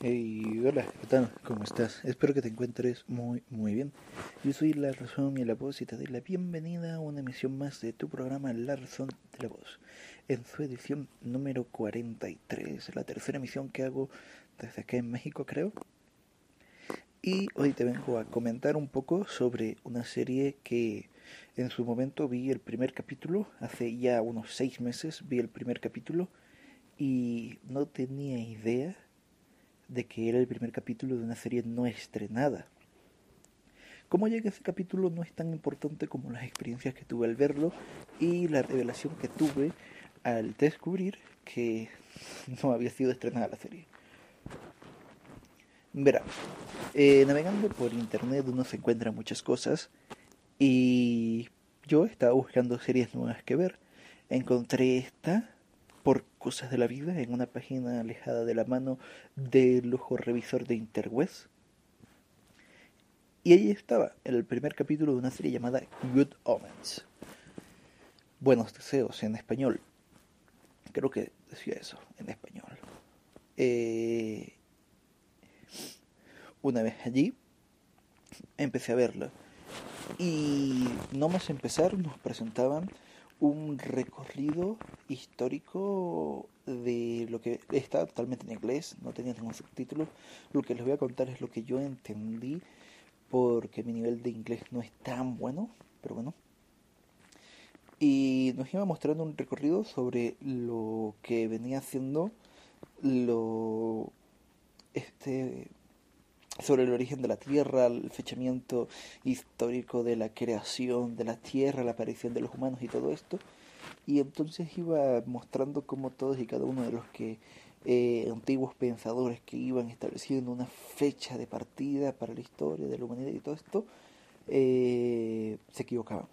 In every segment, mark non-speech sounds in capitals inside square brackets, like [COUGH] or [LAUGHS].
Hey, hola. ¿Cómo estás? Espero que te encuentres muy, muy bien. Yo soy La Razón y la Voz y te doy la bienvenida a una emisión más de tu programa La Razón de la Voz, en su edición número 43, la tercera emisión que hago desde acá en México, creo. Y hoy te vengo a comentar un poco sobre una serie que en su momento vi el primer capítulo, hace ya unos seis meses vi el primer capítulo y no tenía idea de que era el primer capítulo de una serie no estrenada. Cómo llega ese capítulo no es tan importante como las experiencias que tuve al verlo y la revelación que tuve al descubrir que [LAUGHS] no había sido estrenada la serie. Verá, eh, navegando por internet uno se encuentra muchas cosas y yo estaba buscando series nuevas que ver. Encontré esta por cosas de la vida en una página alejada de la mano del ojo revisor de Interwest. Y ahí estaba, el primer capítulo de una serie llamada Good Omens. Buenos deseos en español. Creo que decía eso en español. Eh, una vez allí, empecé a verlo. Y no más empezar, nos presentaban un recorrido histórico de lo que está totalmente en inglés, no tenía ningún subtítulo. Lo que les voy a contar es lo que yo entendí, porque mi nivel de inglés no es tan bueno, pero bueno. Y nos iba mostrando un recorrido sobre lo que venía haciendo lo este sobre el origen de la Tierra, el fechamiento histórico de la creación de la Tierra, la aparición de los humanos y todo esto. Y entonces iba mostrando cómo todos y cada uno de los que eh, antiguos pensadores que iban estableciendo una fecha de partida para la historia de la humanidad y todo esto, eh, se equivocaban.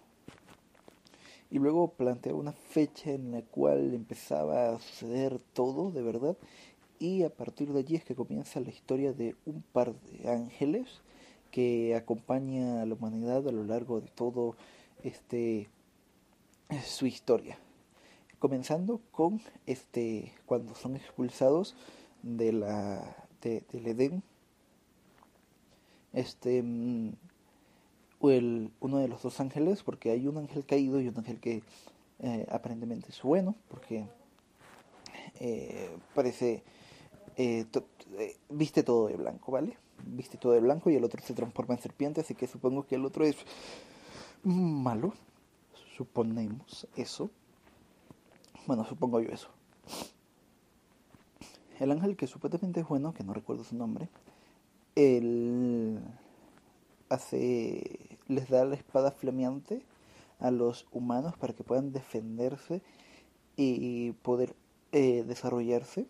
Y luego planteaba una fecha en la cual empezaba a suceder todo de verdad y a partir de allí es que comienza la historia de un par de ángeles que acompaña a la humanidad a lo largo de todo este su historia. Comenzando con este cuando son expulsados de la de, del Edén este mm, el, uno de los dos ángeles porque hay un ángel caído y un ángel que eh, aparentemente es bueno porque eh, parece eh, eh, viste todo de blanco, ¿vale? Viste todo de blanco y el otro se transforma en serpiente, así que supongo que el otro es malo. Suponemos eso. Bueno, supongo yo eso. El ángel que supuestamente es bueno, que no recuerdo su nombre, él hace, les da la espada flameante a los humanos para que puedan defenderse y poder eh, desarrollarse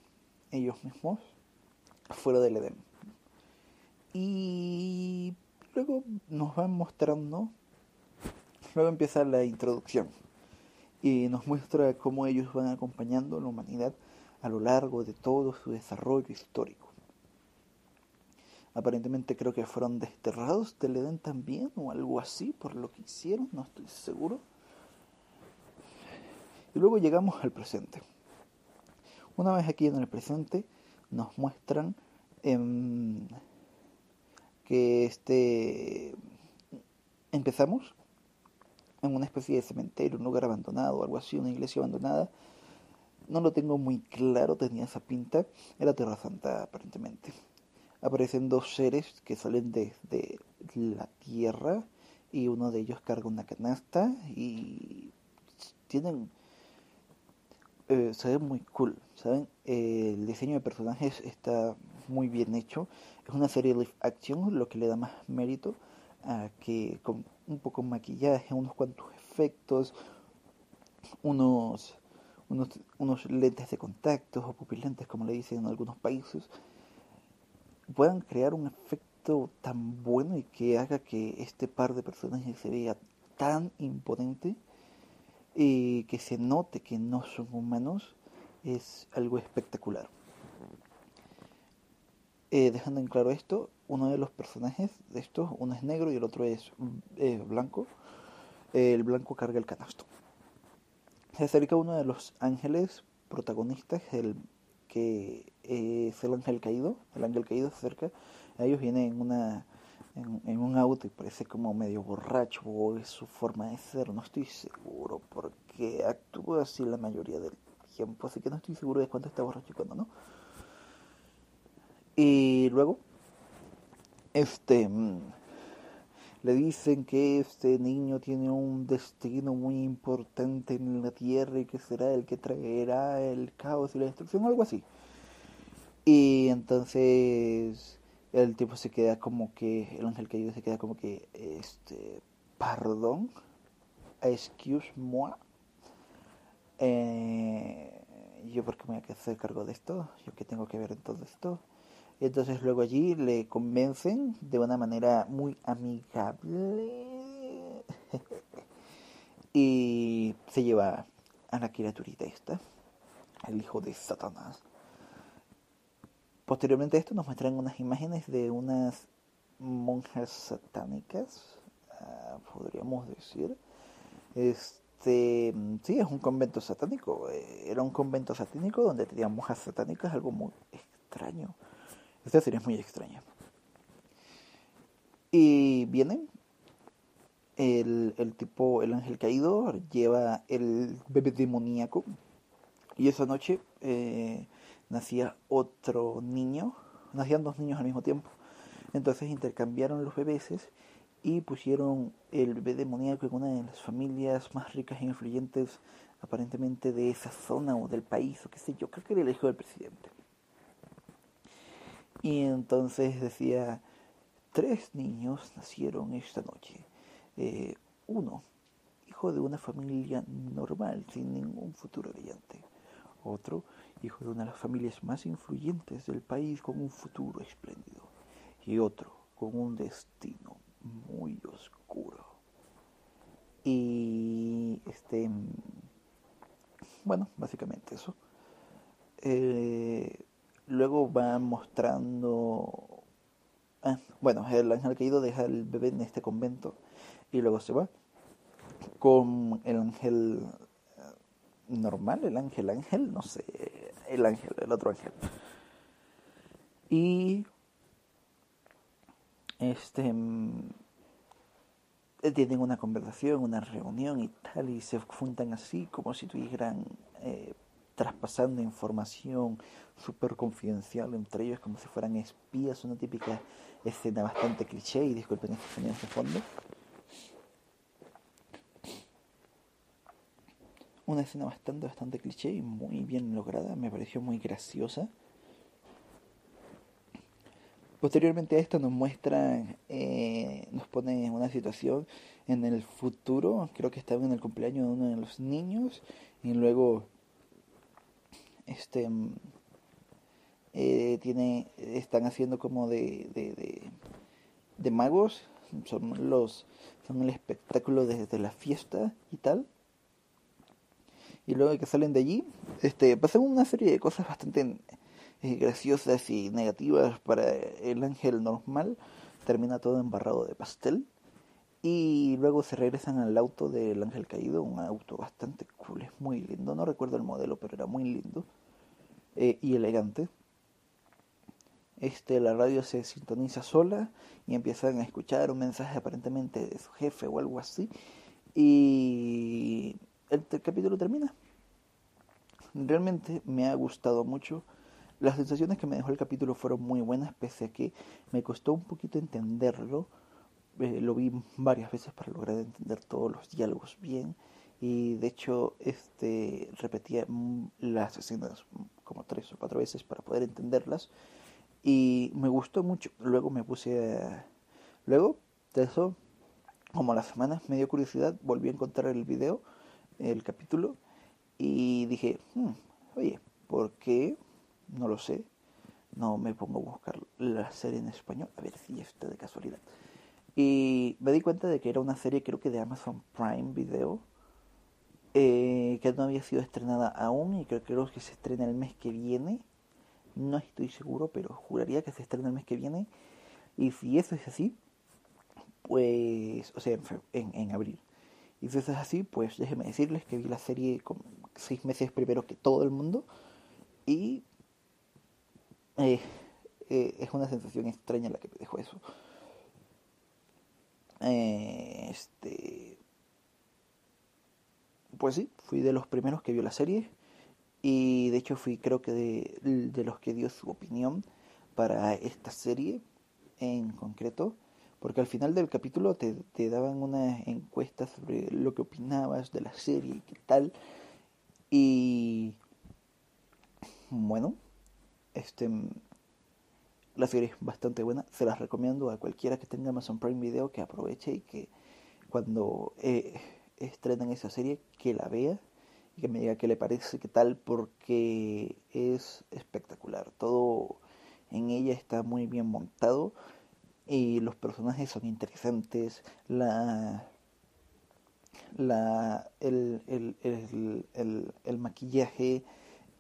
ellos mismos fuera del Edén. Y luego nos van mostrando, luego empieza la introducción y nos muestra cómo ellos van acompañando a la humanidad a lo largo de todo su desarrollo histórico. Aparentemente creo que fueron desterrados del Edén también o algo así por lo que hicieron, no estoy seguro. Y luego llegamos al presente. Una vez aquí en el presente nos muestran em, que este empezamos en una especie de cementerio, un lugar abandonado, algo así, una iglesia abandonada. No lo tengo muy claro, tenía esa pinta. Era Tierra Santa, aparentemente. Aparecen dos seres que salen desde la tierra y uno de ellos carga una canasta y tienen eh, se ve muy cool, ¿saben? Eh, el diseño de personajes está muy bien hecho. Es una serie live action, lo que le da más mérito a que con un poco de maquillaje, unos cuantos efectos, unos, unos, unos lentes de contacto o pupilentes, como le dicen en algunos países, puedan crear un efecto tan bueno y que haga que este par de personajes se vea tan imponente y que se note que no son humanos es algo espectacular. Eh, dejando en claro esto, uno de los personajes de estos, uno es negro y el otro es eh, blanco. el blanco carga el canasto. Se acerca uno de los ángeles protagonistas, el que eh, es el ángel caído, el ángel caído se acerca, a ellos viene en una en, un auto y parece como medio borracho o es su forma de ser, no estoy seguro porque actúa así la mayoría del tiempo, así que no estoy seguro de cuándo está borracho y cuándo no. Y luego, este, mm, le dicen que este niño tiene un destino muy importante en la tierra y que será el que traerá el caos y la destrucción, algo así. Y entonces el tipo se queda como que, el ángel caído se queda como que, este, perdón, excuse moi, eh, yo porque me voy a hacer cargo de esto, yo que tengo que ver en todo esto. Y entonces luego allí le convencen de una manera muy amigable [LAUGHS] y se lleva a la criaturita esta, el hijo de Satanás. Posteriormente a esto nos muestran unas imágenes de unas monjas satánicas, ah, podríamos decir. Este, sí, es un convento satánico. Eh, era un convento satánico donde tenían monjas satánicas, algo muy extraño. Esta serie es muy extraña. Y vienen, el, el tipo, el ángel caído, lleva el bebé demoníaco. Y esa noche eh, nacía otro niño, nacían dos niños al mismo tiempo. Entonces intercambiaron los bebés y pusieron el bebé demoníaco en una de las familias más ricas e influyentes aparentemente de esa zona o del país o qué sé yo, creo que era el hijo del presidente. Y entonces decía, tres niños nacieron esta noche. Eh, uno, hijo de una familia normal, sin ningún futuro brillante. Otro, hijo de una de las familias más influyentes del país con un futuro espléndido, y otro con un destino muy oscuro. Y este, bueno, básicamente eso. Eh, luego va mostrando, ah, bueno, el ángel caído deja el bebé en este convento y luego se va con el ángel normal, el ángel ángel, no sé, el ángel, el otro ángel. Y este mm, tienen una conversación, una reunión y tal, y se juntan así como si tuvieran eh, traspasando información súper confidencial entre ellos, como si fueran espías, una típica escena bastante cliché, y disculpen este sonido de fondo. Una escena bastante, bastante cliché y muy bien lograda, me pareció muy graciosa. Posteriormente a esto nos muestra, eh, nos pone en una situación en el futuro, creo que estaba en el cumpleaños de uno de los niños, y luego este eh, tiene están haciendo como de, de, de, de magos, son los son el espectáculo desde la fiesta y tal y luego que salen de allí, este, pasan una serie de cosas bastante eh, graciosas y negativas para el ángel normal. Termina todo embarrado de pastel. Y luego se regresan al auto del ángel caído, un auto bastante cool, es muy lindo. No recuerdo el modelo, pero era muy lindo eh, y elegante. Este, la radio se sintoniza sola y empiezan a escuchar un mensaje aparentemente de su jefe o algo así. Y el, capítulo termina. Realmente me ha gustado mucho. Las sensaciones que me dejó el capítulo fueron muy buenas, pese a que me costó un poquito entenderlo. Eh, lo vi varias veces para lograr entender todos los diálogos bien. Y de hecho, este repetía las escenas como tres o cuatro veces para poder entenderlas. Y me gustó mucho. Luego me puse. Luego de eso, como a las semanas, me dio curiosidad, volví a encontrar el video el capítulo y dije, hmm, oye, ¿por qué? No lo sé. No me pongo a buscar la serie en español, a ver si está de casualidad. Y me di cuenta de que era una serie creo que de Amazon Prime Video, eh, que no había sido estrenada aún y creo, creo que se estrena el mes que viene. No estoy seguro, pero juraría que se estrena el mes que viene. Y si eso es así, pues, o sea, en, en abril. Y si es así, pues déjenme decirles que vi la serie seis meses primero que todo el mundo. Y eh, eh, es una sensación extraña la que me dejó eso. Eh, este. Pues sí, fui de los primeros que vio la serie. Y de hecho fui creo que de, de los que dio su opinión para esta serie en concreto. Porque al final del capítulo te, te daban una encuesta sobre lo que opinabas de la serie y qué tal. Y bueno, este la serie es bastante buena, se las recomiendo a cualquiera que tenga Amazon Prime Video que aproveche y que cuando eh, estrenen esa serie que la vea y que me diga qué le parece, qué tal, porque es espectacular. Todo en ella está muy bien montado y los personajes son interesantes. La, la, el, el, el, el maquillaje,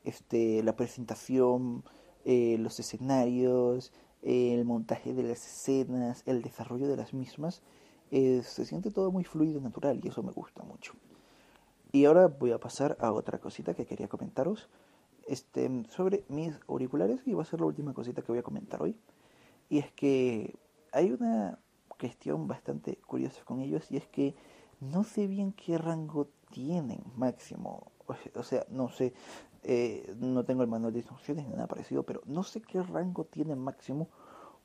este, la presentación, eh, los escenarios, el montaje de las escenas, el desarrollo de las mismas, eh, se siente todo muy fluido natural y eso me gusta mucho. Y ahora voy a pasar a otra cosita que quería comentaros este, sobre mis auriculares y va a ser la última cosita que voy a comentar hoy. Y es que hay una cuestión bastante curiosa con ellos y es que no sé bien qué rango tienen máximo. O sea, no sé, eh, no tengo el manual de instrucciones ni nada parecido, pero no sé qué rango tiene máximo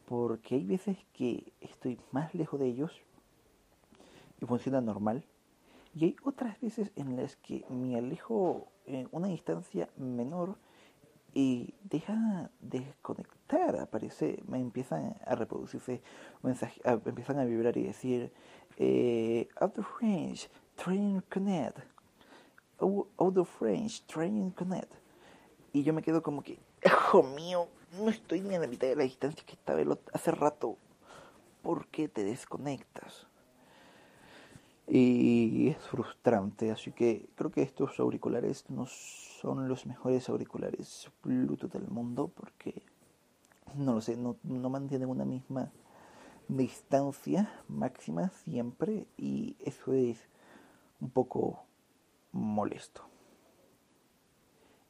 porque hay veces que estoy más lejos de ellos y funciona normal y hay otras veces en las que me alejo en una distancia menor y deja de desconectar, aparece, me empiezan a reproducirse mensajes, empiezan a vibrar y decir eh, out of range, train connect out of range, training connect. Y yo me quedo como que, hijo mío, no estoy ni a la mitad de la distancia que estaba hace rato. ¿Por qué te desconectas? Y es frustrante, así que creo que estos auriculares no son los mejores auriculares Bluetooth del mundo porque, no lo sé, no, no mantienen una misma distancia máxima siempre y eso es un poco molesto.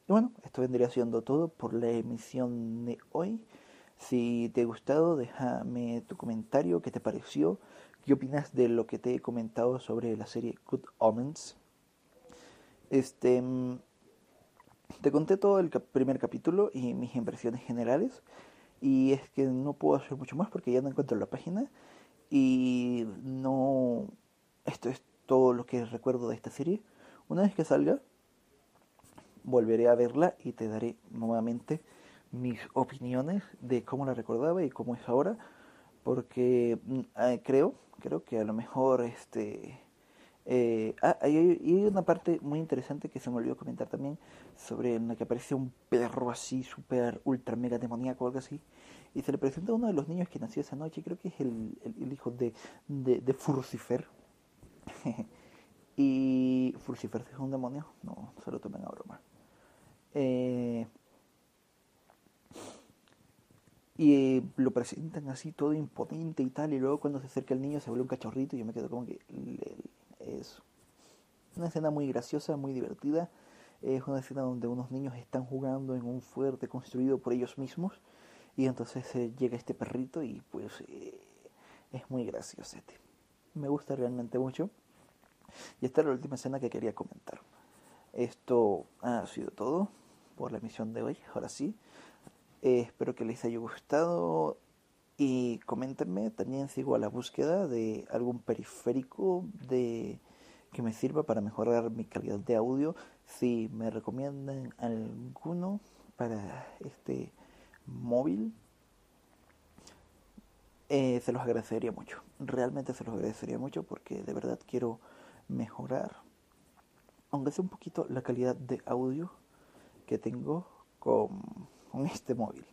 Y bueno, esto vendría siendo todo por la emisión de hoy. Si te ha gustado, déjame tu comentario, qué te pareció, qué opinas de lo que te he comentado sobre la serie Good Omens. Este, mm, te conté todo el primer capítulo y mis impresiones generales. Y es que no puedo hacer mucho más porque ya no encuentro la página. Y no... Esto es todo lo que recuerdo de esta serie. Una vez que salga, volveré a verla y te daré nuevamente mis opiniones de cómo la recordaba y cómo es ahora, porque mm, ah, creo, creo que a lo mejor este eh, ah, hay, una parte muy interesante que se me olvidó comentar también sobre en la que aparece un perro así super ultra mega demoníaco o algo así y se le presenta a uno de los niños que nació esa noche creo que es el, el, hijo de, de, de Furcifer [LAUGHS] Y Furcifer es un demonio, no se lo tomen a broma. Eh, y lo presentan así todo imponente y tal, y luego cuando se acerca el niño se vuelve un cachorrito y yo me quedo como que es una escena muy graciosa, muy divertida. Es una escena donde unos niños están jugando en un fuerte construido por ellos mismos y entonces eh, llega este perrito y pues eh, es muy gracioso. Me gusta realmente mucho. Y esta es la última escena que quería comentar. Esto ha sido todo por la emisión de hoy. Ahora sí, eh, espero que les haya gustado y coméntenme. También sigo a la búsqueda de algún periférico de que me sirva para mejorar mi calidad de audio. Si me recomiendan alguno para este móvil, eh, se los agradecería mucho. Realmente se los agradecería mucho porque de verdad quiero mejorar, aunque sea un poquito, la calidad de audio que tengo con, este móvil.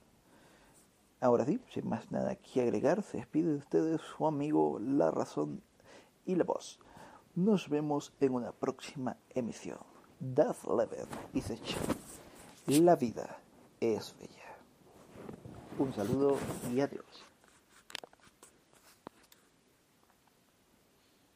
Ahora sí, sin más nada que agregar, se despide de ustedes su amigo La Razón y la Voz. Nos vemos en una próxima emisión. Death Level y se La vida es bella. Un saludo y adiós.